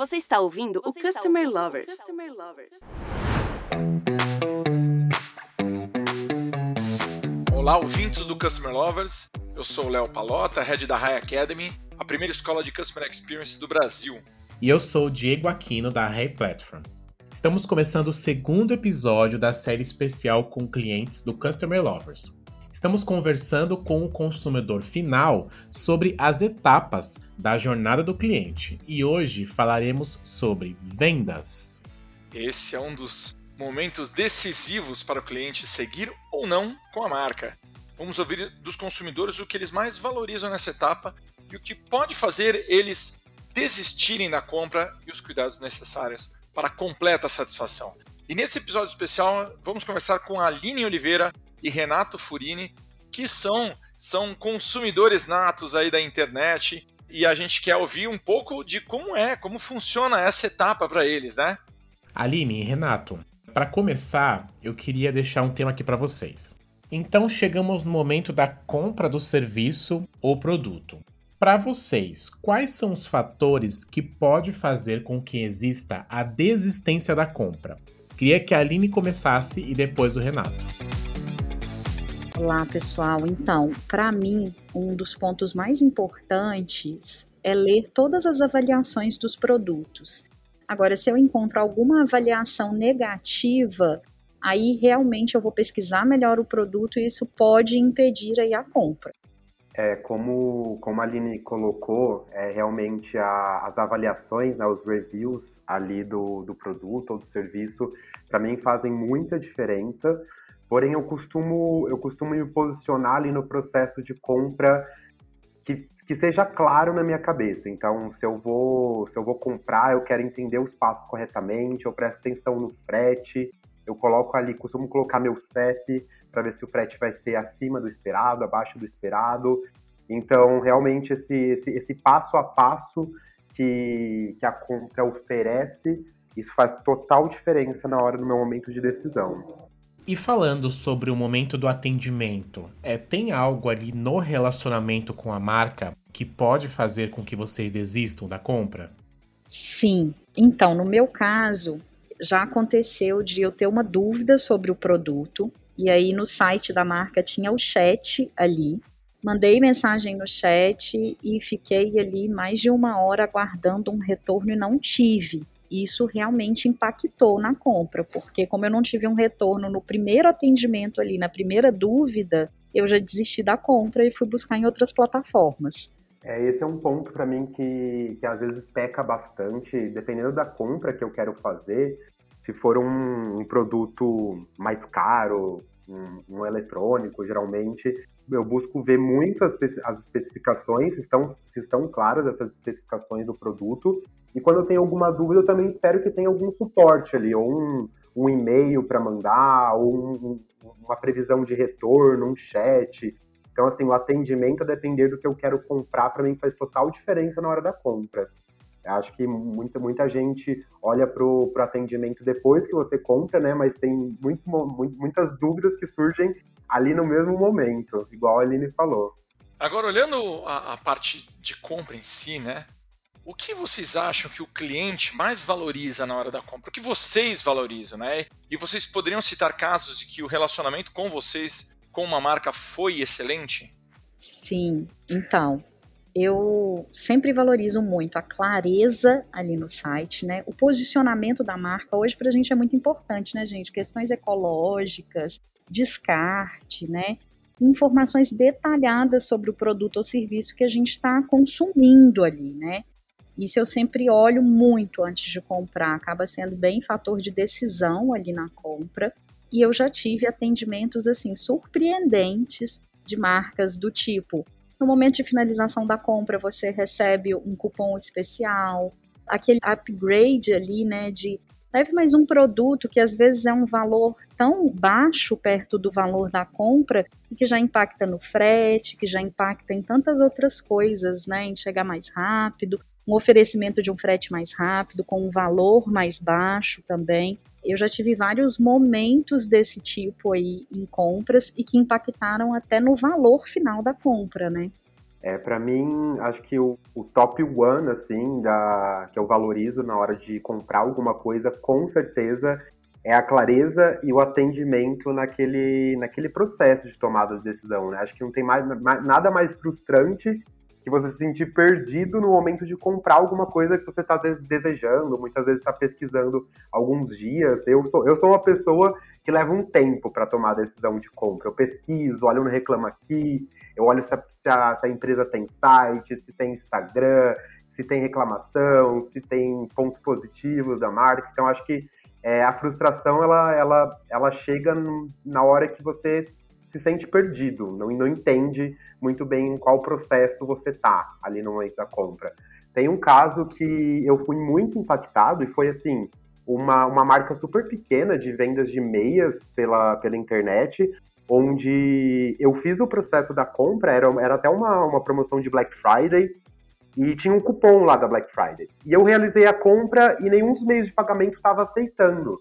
Você está ouvindo Você o Customer ouvindo Lovers. Customer Lovers. Olá, ouvintes do Customer Lovers. Eu sou o Léo Palota, head da High Academy, a primeira escola de Customer Experience do Brasil. E eu sou o Diego Aquino da High Platform. Estamos começando o segundo episódio da série especial com clientes do Customer Lovers. Estamos conversando com o consumidor final sobre as etapas da jornada do cliente e hoje falaremos sobre vendas. Esse é um dos momentos decisivos para o cliente seguir ou não com a marca. Vamos ouvir dos consumidores o que eles mais valorizam nessa etapa e o que pode fazer eles desistirem da compra e os cuidados necessários para completa satisfação. E nesse episódio especial, vamos conversar com a Aline Oliveira, e Renato Furini, que são, são consumidores natos aí da internet e a gente quer ouvir um pouco de como é, como funciona essa etapa para eles, né? Aline e Renato, para começar, eu queria deixar um tema aqui para vocês. Então chegamos no momento da compra do serviço ou produto. Para vocês, quais são os fatores que pode fazer com que exista a desistência da compra? Queria que a Aline começasse e depois o Renato. Olá, pessoal. Então, para mim, um dos pontos mais importantes é ler todas as avaliações dos produtos. Agora, se eu encontro alguma avaliação negativa, aí realmente eu vou pesquisar melhor o produto e isso pode impedir aí a compra. É, como, como a Aline colocou, é, realmente a, as avaliações, né, os reviews ali do, do produto ou do serviço, para mim fazem muita diferença, Porém, eu costumo, eu costumo me posicionar ali no processo de compra que, que seja claro na minha cabeça. Então, se eu vou, se eu vou comprar, eu quero entender os passos corretamente, eu presto atenção no frete, eu coloco ali, costumo colocar meu CEP para ver se o frete vai ser acima do esperado, abaixo do esperado. Então, realmente, esse, esse, esse passo a passo que, que a compra oferece, isso faz total diferença na hora do meu momento de decisão. E falando sobre o momento do atendimento, é, tem algo ali no relacionamento com a marca que pode fazer com que vocês desistam da compra? Sim. Então, no meu caso, já aconteceu de eu ter uma dúvida sobre o produto, e aí no site da marca tinha o chat ali. Mandei mensagem no chat e fiquei ali mais de uma hora aguardando um retorno e não tive isso realmente impactou na compra, porque como eu não tive um retorno no primeiro atendimento ali, na primeira dúvida, eu já desisti da compra e fui buscar em outras plataformas. É, esse é um ponto para mim que, que às vezes peca bastante, dependendo da compra que eu quero fazer. Se for um, um produto mais caro, um, um, eletrônico, geralmente, eu busco ver muito as, as especificações, se estão, se estão claras essas especificações do produto, e quando eu tenho alguma dúvida, eu também espero que tenha algum suporte ali, ou um, um e-mail para mandar, ou um, uma previsão de retorno, um chat. Então, assim, o atendimento, a depender do que eu quero comprar, para mim faz total diferença na hora da compra. Eu acho que muita, muita gente olha para o atendimento depois que você compra, né? Mas tem muitos, muitas dúvidas que surgem ali no mesmo momento, igual a Aline falou. Agora, olhando a, a parte de compra em si, né? o que vocês acham que o cliente mais valoriza na hora da compra? O que vocês valorizam, né? E vocês poderiam citar casos de que o relacionamento com vocês, com uma marca, foi excelente? Sim, então. Eu sempre valorizo muito a clareza ali no site, né? O posicionamento da marca hoje para a gente é muito importante, né, gente? Questões ecológicas, descarte, né? Informações detalhadas sobre o produto ou serviço que a gente está consumindo ali, né? Isso eu sempre olho muito antes de comprar, acaba sendo bem fator de decisão ali na compra. E eu já tive atendimentos assim surpreendentes de marcas do tipo: no momento de finalização da compra você recebe um cupom especial, aquele upgrade ali, né, de leve mais um produto que às vezes é um valor tão baixo perto do valor da compra e que já impacta no frete, que já impacta em tantas outras coisas, né, em chegar mais rápido um oferecimento de um frete mais rápido, com um valor mais baixo também. Eu já tive vários momentos desse tipo aí em compras e que impactaram até no valor final da compra, né? É, para mim, acho que o, o, top one, assim, da, que eu valorizo na hora de comprar alguma coisa, com certeza, é a clareza e o atendimento naquele, naquele processo de tomada de decisão, né? Acho que não tem mais, nada mais frustrante que você se sentir perdido no momento de comprar alguma coisa que você está desejando, muitas vezes está pesquisando alguns dias. Eu sou, eu sou uma pessoa que leva um tempo para tomar a decisão de compra. Eu pesquiso, olho no Reclama Aqui, eu olho se a, se, a, se a, empresa tem site, se tem Instagram, se tem reclamação, se tem pontos positivos da marca. Então, acho que é, a frustração ela, ela, ela chega na hora que você se sente perdido, não, não entende muito bem em qual processo você tá ali no momento da compra. Tem um caso que eu fui muito impactado e foi assim, uma, uma marca super pequena de vendas de meias pela, pela internet, onde eu fiz o processo da compra, era, era até uma, uma promoção de Black Friday, e tinha um cupom lá da Black Friday. E eu realizei a compra e nenhum dos meios de pagamento estava aceitando.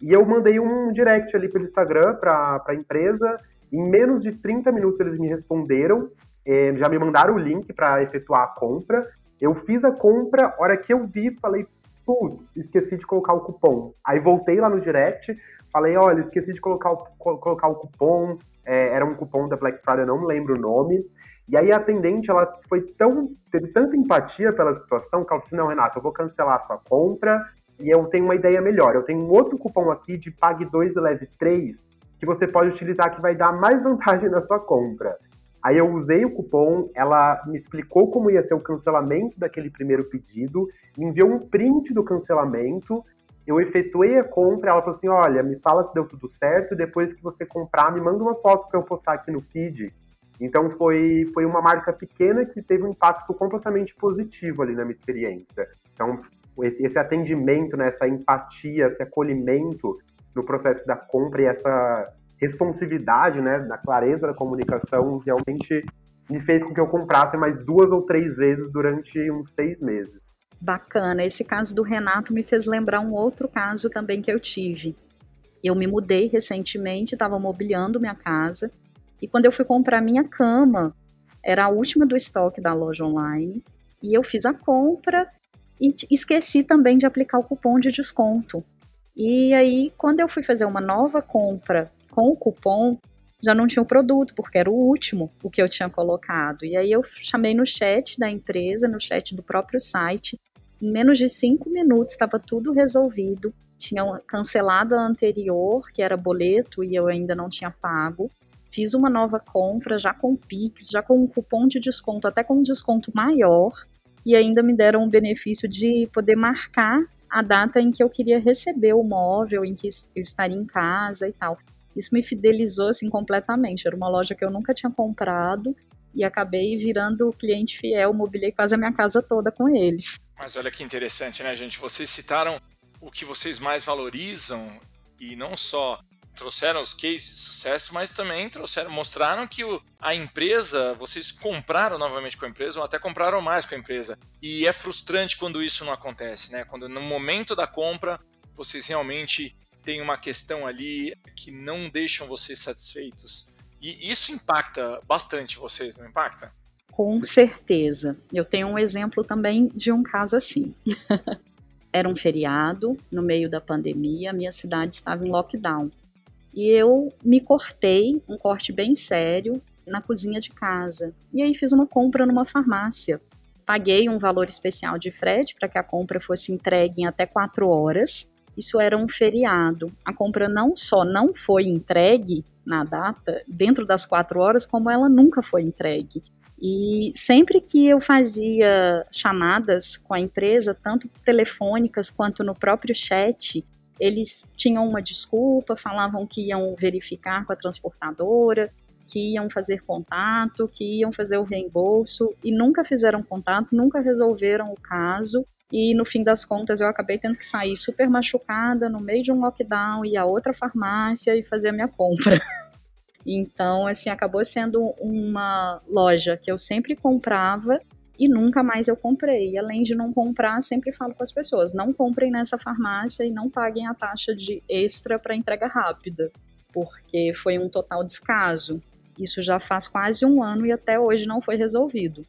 E eu mandei um direct ali pelo Instagram para a empresa. Em menos de 30 minutos eles me responderam, eh, já me mandaram o link para efetuar a compra. Eu fiz a compra, hora que eu vi, falei, putz, esqueci de colocar o cupom. Aí voltei lá no direct, falei, olha, esqueci de colocar o, colocar o cupom, é, era um cupom da Black Friday, não lembro o nome. E aí a atendente, ela foi tão, teve tanta empatia pela situação que ela disse, não, Renato, eu vou cancelar a sua compra e eu tenho uma ideia melhor. Eu tenho um outro cupom aqui de Pague 2 e Leve 3 que você pode utilizar que vai dar mais vantagem na sua compra. Aí eu usei o cupom, ela me explicou como ia ser o cancelamento daquele primeiro pedido, me enviou um print do cancelamento, eu efetuei a compra, ela falou assim, olha, me fala se deu tudo certo, depois que você comprar, me manda uma foto para eu postar aqui no feed. Então foi, foi uma marca pequena que teve um impacto completamente positivo ali na minha experiência. Então esse, atendimento, né, essa empatia, esse acolhimento no processo da compra e essa responsividade, né, na clareza da comunicação, realmente me fez com que eu comprasse mais duas ou três vezes durante uns seis meses. Bacana. Esse caso do Renato me fez lembrar um outro caso também que eu tive. Eu me mudei recentemente, estava mobiliando minha casa, e quando eu fui comprar minha cama, era a última do estoque da loja online, e eu fiz a compra e esqueci também de aplicar o cupom de desconto. E aí, quando eu fui fazer uma nova compra com o cupom, já não tinha o produto, porque era o último o que eu tinha colocado. E aí eu chamei no chat da empresa, no chat do próprio site. Em menos de cinco minutos estava tudo resolvido. Tinham cancelado a anterior, que era boleto, e eu ainda não tinha pago. Fiz uma nova compra, já com Pix, já com um cupom de desconto, até com um desconto maior. E ainda me deram o benefício de poder marcar a data em que eu queria receber o móvel, em que eu estaria em casa e tal. Isso me fidelizou assim completamente. Era uma loja que eu nunca tinha comprado e acabei virando cliente fiel, mobilei quase a minha casa toda com eles. Mas olha que interessante, né, gente? Vocês citaram o que vocês mais valorizam e não só trouxeram os cases de sucesso, mas também trouxeram, mostraram que o, a empresa, vocês compraram novamente com a empresa ou até compraram mais com a empresa. E é frustrante quando isso não acontece, né? Quando no momento da compra vocês realmente tem uma questão ali que não deixam vocês satisfeitos. E isso impacta bastante vocês, não impacta? Com certeza. Eu tenho um exemplo também de um caso assim. Era um feriado, no meio da pandemia, minha cidade estava em lockdown. E eu me cortei, um corte bem sério, na cozinha de casa. E aí fiz uma compra numa farmácia. Paguei um valor especial de frete para que a compra fosse entregue em até quatro horas isso era um feriado. A compra não só não foi entregue na data, dentro das quatro horas, como ela nunca foi entregue. E sempre que eu fazia chamadas com a empresa, tanto telefônicas quanto no próprio chat, eles tinham uma desculpa, falavam que iam verificar com a transportadora, que iam fazer contato, que iam fazer o reembolso e nunca fizeram contato, nunca resolveram o caso e no fim das contas eu acabei tendo que sair super machucada no meio de um lockdown e a outra farmácia e fazer a minha compra. então, assim, acabou sendo uma loja que eu sempre comprava e nunca mais eu comprei. E além de não comprar, sempre falo com as pessoas: não comprem nessa farmácia e não paguem a taxa de extra para entrega rápida, porque foi um total descaso. Isso já faz quase um ano e até hoje não foi resolvido.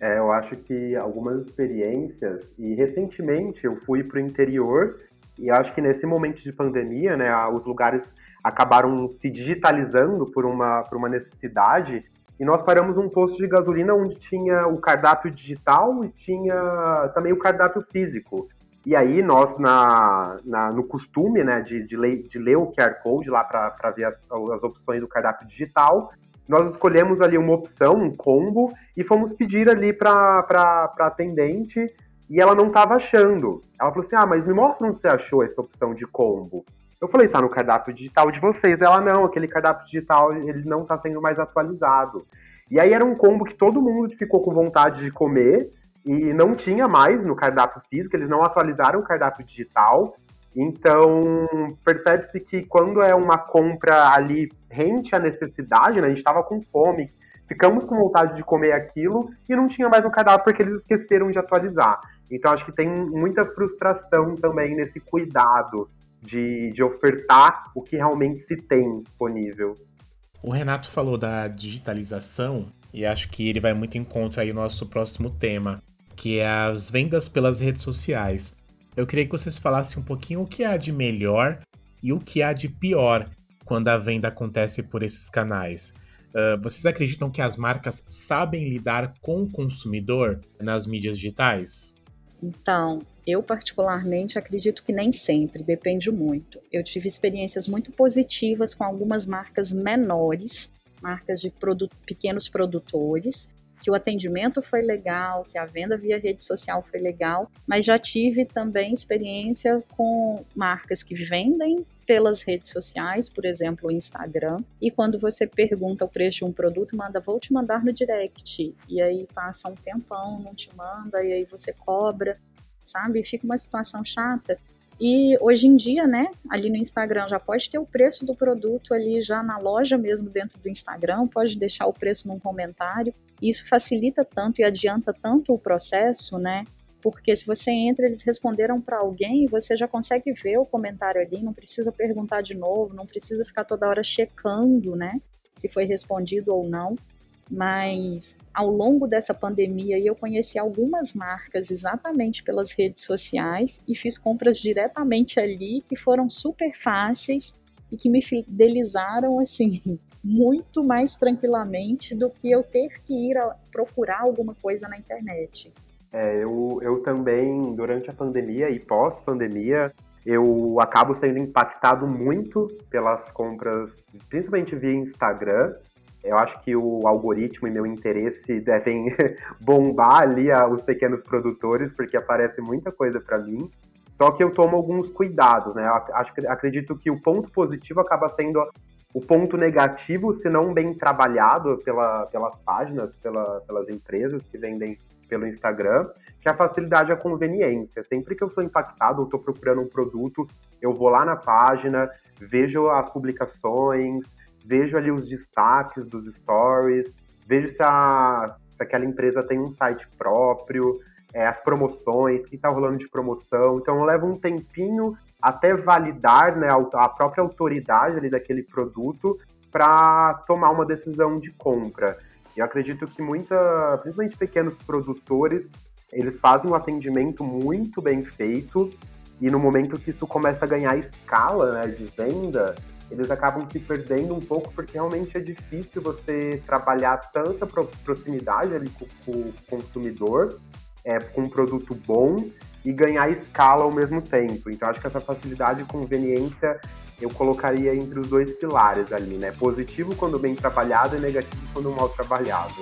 É, eu acho que algumas experiências, e recentemente eu fui para o interior, e acho que nesse momento de pandemia, né, os lugares acabaram se digitalizando por uma, por uma necessidade, e nós paramos um posto de gasolina onde tinha o cardápio digital e tinha também o cardápio físico. E aí nós, na, na no costume né, de, de, ler, de ler o QR Code lá para ver as, as opções do cardápio digital, nós escolhemos ali uma opção, um combo, e fomos pedir ali para a atendente e ela não estava achando. Ela falou assim: Ah, mas me mostra onde você achou essa opção de combo. Eu falei: Está no cardápio digital de vocês. Ela não, aquele cardápio digital ele não está sendo mais atualizado. E aí era um combo que todo mundo ficou com vontade de comer e não tinha mais no cardápio físico, eles não atualizaram o cardápio digital. Então, percebe-se que quando é uma compra ali rente à necessidade, né, a gente estava com fome, ficamos com vontade de comer aquilo e não tinha mais no cardápio porque eles esqueceram de atualizar. Então, acho que tem muita frustração também nesse cuidado de, de ofertar o que realmente se tem disponível. O Renato falou da digitalização e acho que ele vai muito em contra aí no nosso próximo tema, que é as vendas pelas redes sociais. Eu queria que vocês falassem um pouquinho o que há de melhor e o que há de pior quando a venda acontece por esses canais. Uh, vocês acreditam que as marcas sabem lidar com o consumidor nas mídias digitais? Então, eu particularmente acredito que nem sempre, depende muito. Eu tive experiências muito positivas com algumas marcas menores, marcas de pequenos produtores, que o atendimento foi legal, que a venda via rede social foi legal, mas já tive também experiência com marcas que vendem pelas redes sociais, por exemplo, o Instagram, e quando você pergunta o preço de um produto, manda, vou te mandar no direct, e aí passa um tempão, não te manda, e aí você cobra, sabe? Fica uma situação chata. E hoje em dia, né, ali no Instagram já pode ter o preço do produto ali já na loja mesmo dentro do Instagram, pode deixar o preço num comentário. E isso facilita tanto e adianta tanto o processo, né? Porque se você entra, eles responderam para alguém, você já consegue ver o comentário ali, não precisa perguntar de novo, não precisa ficar toda hora checando, né? Se foi respondido ou não mas ao longo dessa pandemia eu conheci algumas marcas exatamente pelas redes sociais e fiz compras diretamente ali que foram super fáceis e que me fidelizaram assim muito mais tranquilamente do que eu ter que ir procurar alguma coisa na internet. É, eu, eu também, durante a pandemia e pós-pandemia, eu acabo sendo impactado muito pelas compras, principalmente via Instagram, eu acho que o algoritmo e meu interesse devem bombar ali os pequenos produtores, porque aparece muita coisa para mim. Só que eu tomo alguns cuidados, né? Acho, acredito que o ponto positivo acaba sendo o ponto negativo, se não bem trabalhado pela, pelas páginas, pela, pelas empresas que vendem pelo Instagram, que é a facilidade e a conveniência. Sempre que eu sou impactado ou estou procurando um produto, eu vou lá na página, vejo as publicações, vejo ali os destaques dos stories, vejo se, a, se aquela empresa tem um site próprio, é, as promoções, o que está rolando de promoção. Então leva um tempinho até validar né, a própria autoridade ali daquele produto para tomar uma decisão de compra. Eu acredito que muita, principalmente pequenos produtores, eles fazem um atendimento muito bem feito e no momento que isso começa a ganhar escala né, de venda, eles acabam se perdendo um pouco porque realmente é difícil você trabalhar tanta proximidade ali com, com o consumidor, é, com um produto bom e ganhar escala ao mesmo tempo. Então acho que essa facilidade e conveniência eu colocaria entre os dois pilares ali, né? Positivo quando bem trabalhado e negativo quando mal trabalhado.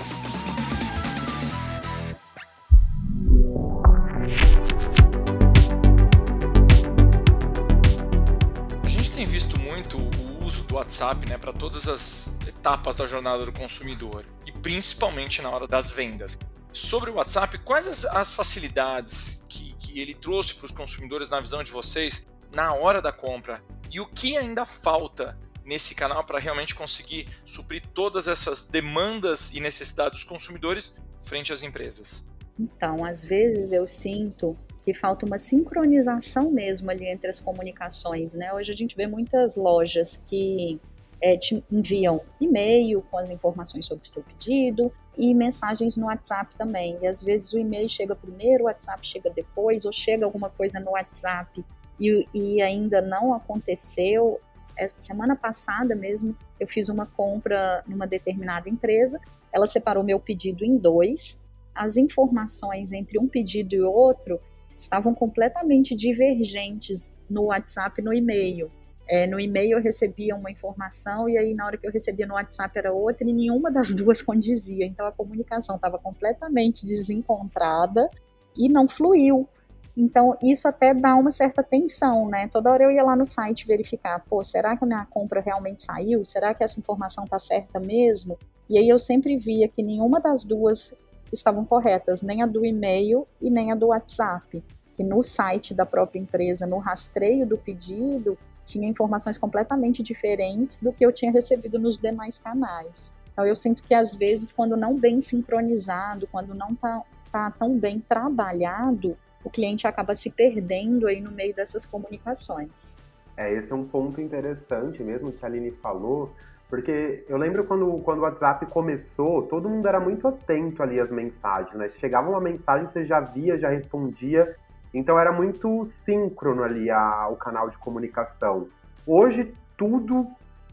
do WhatsApp né, para todas as etapas da jornada do consumidor e principalmente na hora das vendas. Sobre o WhatsApp, quais as, as facilidades que, que ele trouxe para os consumidores na visão de vocês na hora da compra e o que ainda falta nesse canal para realmente conseguir suprir todas essas demandas e necessidades dos consumidores frente às empresas? Então, às vezes eu sinto que falta uma sincronização mesmo ali entre as comunicações, né? Hoje a gente vê muitas lojas que é, te enviam e-mail com as informações sobre o seu pedido e mensagens no WhatsApp também. E às vezes o e-mail chega primeiro, o WhatsApp chega depois, ou chega alguma coisa no WhatsApp e, e ainda não aconteceu. Essa semana passada mesmo, eu fiz uma compra numa determinada empresa, ela separou meu pedido em dois. As informações entre um pedido e outro estavam completamente divergentes no WhatsApp e no e-mail. É, no e-mail eu recebia uma informação e aí na hora que eu recebia no WhatsApp era outra e nenhuma das duas condizia. Então a comunicação estava completamente desencontrada e não fluiu. Então isso até dá uma certa tensão, né? Toda hora eu ia lá no site verificar, pô, será que a minha compra realmente saiu? Será que essa informação está certa mesmo? E aí eu sempre via que nenhuma das duas estavam corretas, nem a do e-mail e nem a do WhatsApp. Que no site da própria empresa, no rastreio do pedido, tinha informações completamente diferentes do que eu tinha recebido nos demais canais. Então eu sinto que às vezes quando não bem sincronizado, quando não está tá tão bem trabalhado, o cliente acaba se perdendo aí no meio dessas comunicações. É, esse é um ponto interessante mesmo que a Aline falou, porque eu lembro quando, quando o WhatsApp começou, todo mundo era muito atento ali às mensagens, né? Chegava uma mensagem, você já via, já respondia, então era muito síncrono ali a, o canal de comunicação. Hoje tudo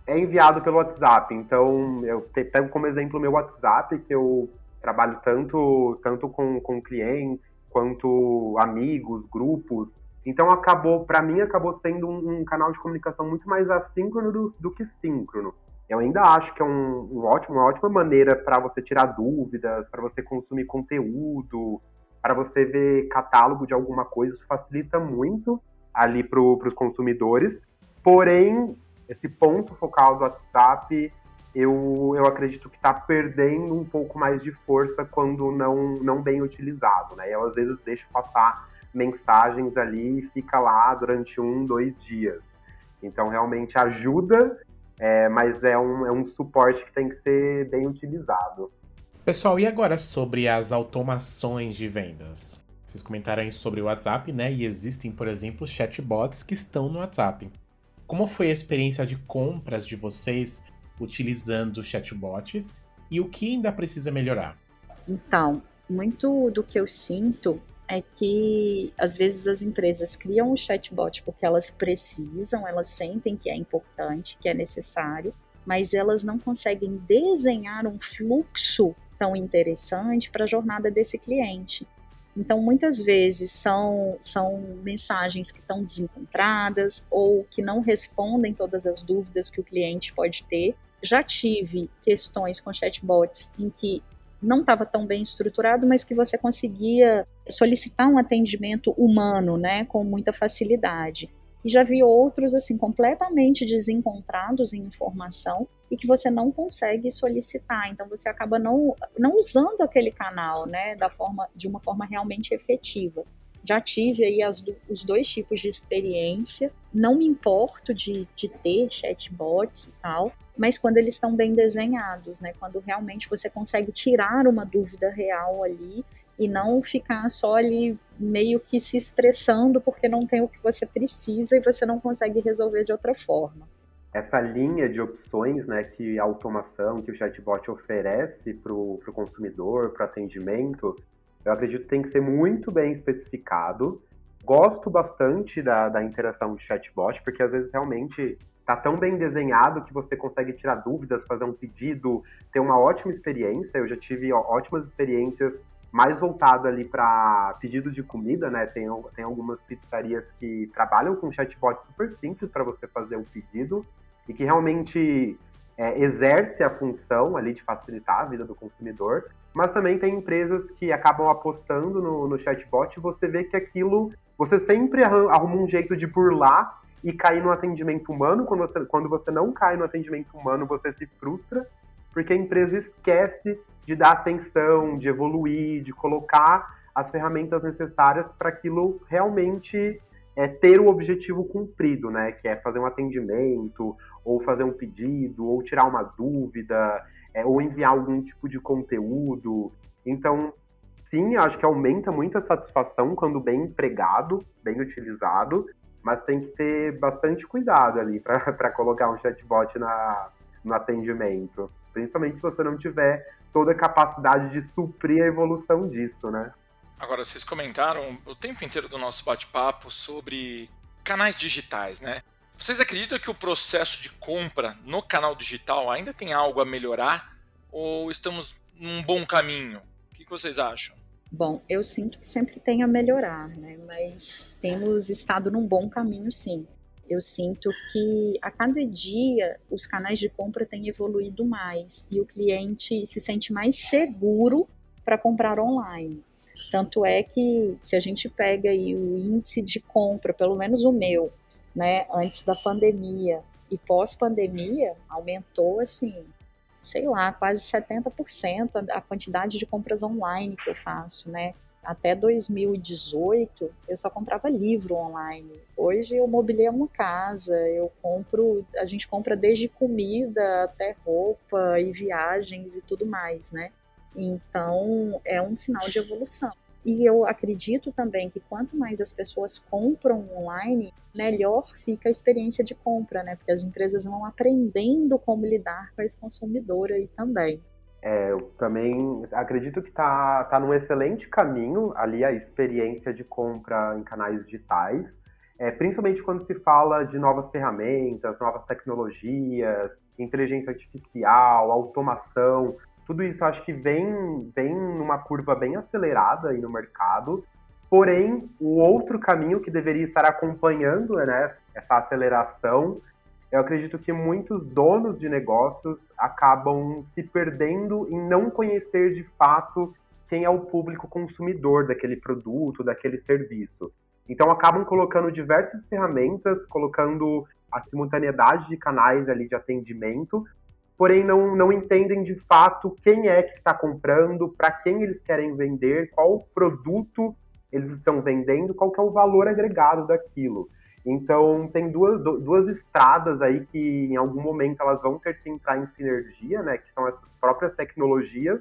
é enviado pelo WhatsApp. Então eu pego como exemplo o meu WhatsApp, que eu trabalho tanto, tanto com, com clientes quanto amigos, grupos. Então acabou, para mim, acabou sendo um, um, canal de comunicação muito mais assíncrono do, do que síncrono. Eu ainda acho que é um, um ótimo, uma ótima maneira para você tirar dúvidas, para você consumir conteúdo, para você ver catálogo de alguma coisa, isso facilita muito ali para os consumidores. Porém, esse ponto focal do WhatsApp, eu, eu acredito que está perdendo um pouco mais de força quando não, não bem utilizado. Né? Eu, às vezes, deixo passar mensagens ali e fica lá durante um, dois dias. Então, realmente ajuda, é, mas é um, é um suporte que tem que ser bem utilizado. Pessoal, e agora sobre as automações de vendas? Vocês comentaram aí sobre o WhatsApp, né? E existem, por exemplo, chatbots que estão no WhatsApp. Como foi a experiência de compras de vocês utilizando chatbots e o que ainda precisa melhorar? Então, muito do que eu sinto é que às vezes as empresas criam um chatbot porque elas precisam, elas sentem que é importante, que é necessário, mas elas não conseguem desenhar um fluxo tão interessante para a jornada desse cliente. Então, muitas vezes são, são mensagens que estão desencontradas ou que não respondem todas as dúvidas que o cliente pode ter. Já tive questões com chatbots em que não estava tão bem estruturado, mas que você conseguia solicitar um atendimento humano, né, com muita facilidade. E já vi outros assim completamente desencontrados em informação e que você não consegue solicitar. Então você acaba não, não usando aquele canal, né, da forma de uma forma realmente efetiva. Já tive aí as, os dois tipos de experiência. Não me importo de, de ter chatbots e tal, mas quando eles estão bem desenhados, né? Quando realmente você consegue tirar uma dúvida real ali e não ficar só ali meio que se estressando porque não tem o que você precisa e você não consegue resolver de outra forma essa linha de opções né, que a automação, que o chatbot oferece para o consumidor, para o atendimento, eu acredito que tem que ser muito bem especificado. Gosto bastante da, da interação de chatbot, porque às vezes realmente está tão bem desenhado que você consegue tirar dúvidas, fazer um pedido, ter uma ótima experiência. Eu já tive ó, ótimas experiências mais voltado ali para pedidos de comida, né? Tem, tem algumas pizzarias que trabalham com chatbot super simples para você fazer o um pedido e que realmente é, exerce a função ali de facilitar a vida do consumidor, mas também tem empresas que acabam apostando no, no chatbot e você vê que aquilo, você sempre arruma um jeito de burlar e cair no atendimento humano. Quando você, quando você não cai no atendimento humano, você se frustra, porque a empresa esquece de dar atenção, de evoluir, de colocar as ferramentas necessárias para aquilo realmente é, ter o objetivo cumprido, né? Que é fazer um atendimento, ou fazer um pedido, ou tirar uma dúvida, é, ou enviar algum tipo de conteúdo. Então, sim, acho que aumenta muito a satisfação quando bem empregado, bem utilizado, mas tem que ter bastante cuidado ali para colocar um chatbot na, no atendimento. Principalmente se você não tiver toda a capacidade de suprir a evolução disso, né? Agora, vocês comentaram o tempo inteiro do nosso bate-papo sobre canais digitais, né? Vocês acreditam que o processo de compra no canal digital ainda tem algo a melhorar? Ou estamos num bom caminho? O que vocês acham? Bom, eu sinto que sempre tem a melhorar, né? Mas temos estado num bom caminho, sim. Eu sinto que a cada dia os canais de compra têm evoluído mais e o cliente se sente mais seguro para comprar online. Tanto é que se a gente pega aí o índice de compra, pelo menos o meu, né, antes da pandemia e pós-pandemia, aumentou assim, sei lá, quase 70% a quantidade de compras online que eu faço, né? Até 2018 eu só comprava livro online. Hoje eu mobilei uma casa, eu compro, a gente compra desde comida até roupa e viagens e tudo mais, né? Então é um sinal de evolução. E eu acredito também que quanto mais as pessoas compram online, melhor fica a experiência de compra, né? Porque as empresas vão aprendendo como lidar com esse consumidor aí também. É, eu também acredito que está tá num excelente caminho ali a experiência de compra em canais digitais, é, principalmente quando se fala de novas ferramentas, novas tecnologias, inteligência artificial, automação tudo isso acho que vem, vem numa curva bem acelerada aí no mercado. Porém, o outro caminho que deveria estar acompanhando né, essa aceleração, eu acredito que muitos donos de negócios acabam se perdendo em não conhecer de fato quem é o público consumidor daquele produto, daquele serviço. Então acabam colocando diversas ferramentas, colocando a simultaneidade de canais ali de atendimento, porém não, não entendem de fato quem é que está comprando, para quem eles querem vender, qual produto eles estão vendendo, qual que é o valor agregado daquilo. Então tem duas, duas estradas aí que em algum momento elas vão ter que entrar em sinergia, né? Que são essas próprias tecnologias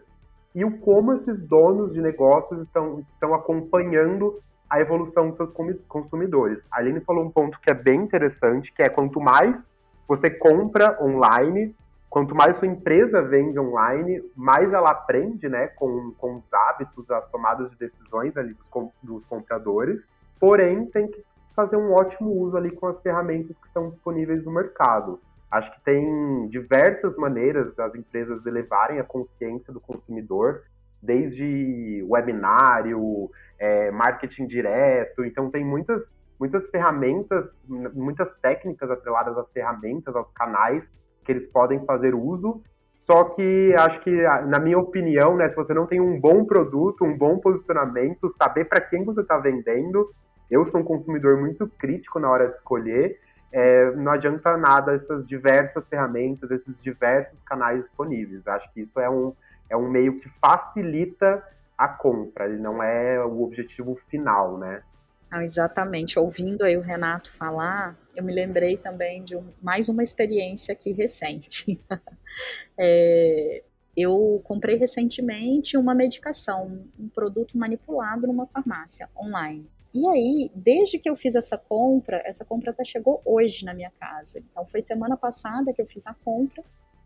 e o como esses donos de negócios estão, estão acompanhando a evolução dos seus consumidores. A Aline falou um ponto que é bem interessante, que é quanto mais você compra online, quanto mais sua empresa vende online, mais ela aprende né, com, com os hábitos, as tomadas de decisões ali dos, dos compradores, porém tem que fazer um ótimo uso ali com as ferramentas que estão disponíveis no mercado. Acho que tem diversas maneiras das empresas elevarem a consciência do consumidor, desde webinário, é, marketing direto, então tem muitas, muitas ferramentas, muitas técnicas atreladas às ferramentas, aos canais que eles podem fazer uso. Só que acho que, na minha opinião, né, se você não tem um bom produto, um bom posicionamento, saber para quem você está vendendo, eu sou um consumidor muito crítico na hora de escolher. É, não adianta nada essas diversas ferramentas, esses diversos canais disponíveis. Acho que isso é um, é um meio que facilita a compra, ele não é o objetivo final, né? Não, exatamente. Ouvindo aí o Renato falar, eu me lembrei também de um, mais uma experiência aqui recente. é, eu comprei recentemente uma medicação, um produto manipulado numa farmácia online. E aí, desde que eu fiz essa compra, essa compra até chegou hoje na minha casa. Então, foi semana passada que eu fiz a compra.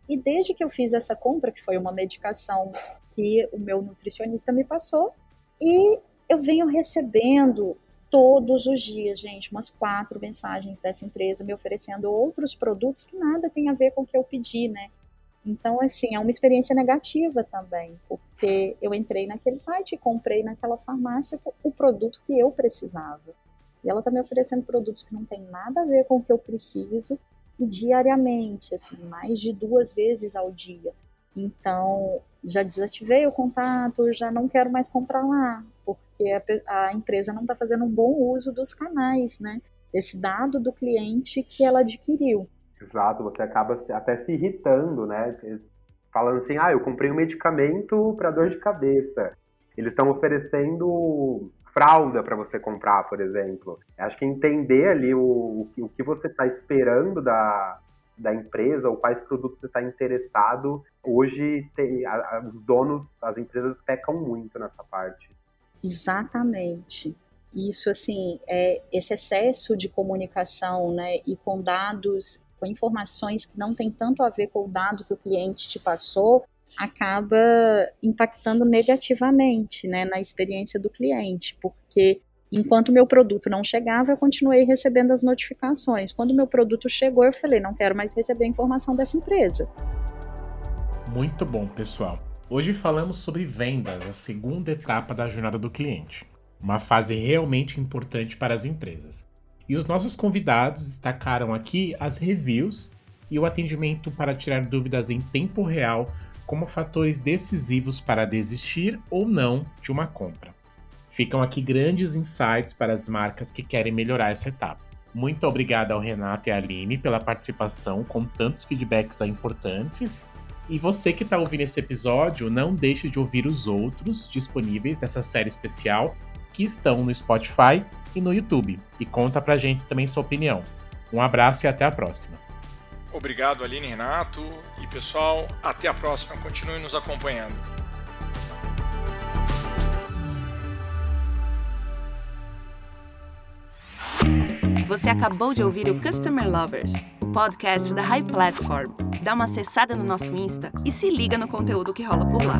E desde que eu fiz essa compra, que foi uma medicação que o meu nutricionista me passou, e eu venho recebendo todos os dias, gente, umas quatro mensagens dessa empresa me oferecendo outros produtos que nada tem a ver com o que eu pedi, né? Então, assim, é uma experiência negativa também, porque eu entrei naquele site e comprei naquela farmácia o produto que eu precisava. E ela está me oferecendo produtos que não tem nada a ver com o que eu preciso e diariamente, assim, mais de duas vezes ao dia. Então, já desativei o contato, já não quero mais comprar lá, porque a, a empresa não está fazendo um bom uso dos canais, né? Esse dado do cliente que ela adquiriu. Exato, você acaba até se irritando, né? Falando assim, ah, eu comprei um medicamento para dor de cabeça. Eles estão oferecendo fralda para você comprar, por exemplo. Acho que entender ali o, o que você está esperando da, da empresa ou quais produtos você está interessado, hoje tem, a, a, os donos, as empresas pecam muito nessa parte. Exatamente. Isso, assim, é esse excesso de comunicação, né, e com dados com informações que não tem tanto a ver com o dado que o cliente te passou, acaba impactando negativamente né, na experiência do cliente, porque enquanto meu produto não chegava, eu continuei recebendo as notificações. Quando meu produto chegou, eu falei, não quero mais receber a informação dessa empresa. Muito bom, pessoal. Hoje falamos sobre vendas, a segunda etapa da jornada do cliente, uma fase realmente importante para as empresas. E os nossos convidados destacaram aqui as reviews e o atendimento para tirar dúvidas em tempo real como fatores decisivos para desistir ou não de uma compra. Ficam aqui grandes insights para as marcas que querem melhorar essa etapa. Muito obrigado ao Renato e à Aline pela participação com tantos feedbacks importantes. E você que está ouvindo esse episódio, não deixe de ouvir os outros disponíveis dessa série especial que estão no Spotify e no YouTube. E conta pra gente também sua opinião. Um abraço e até a próxima. Obrigado, Aline e Renato. E pessoal, até a próxima. Continue nos acompanhando. Você acabou de ouvir o Customer Lovers, o podcast da High Platform. Dá uma acessada no nosso Insta e se liga no conteúdo que rola por lá.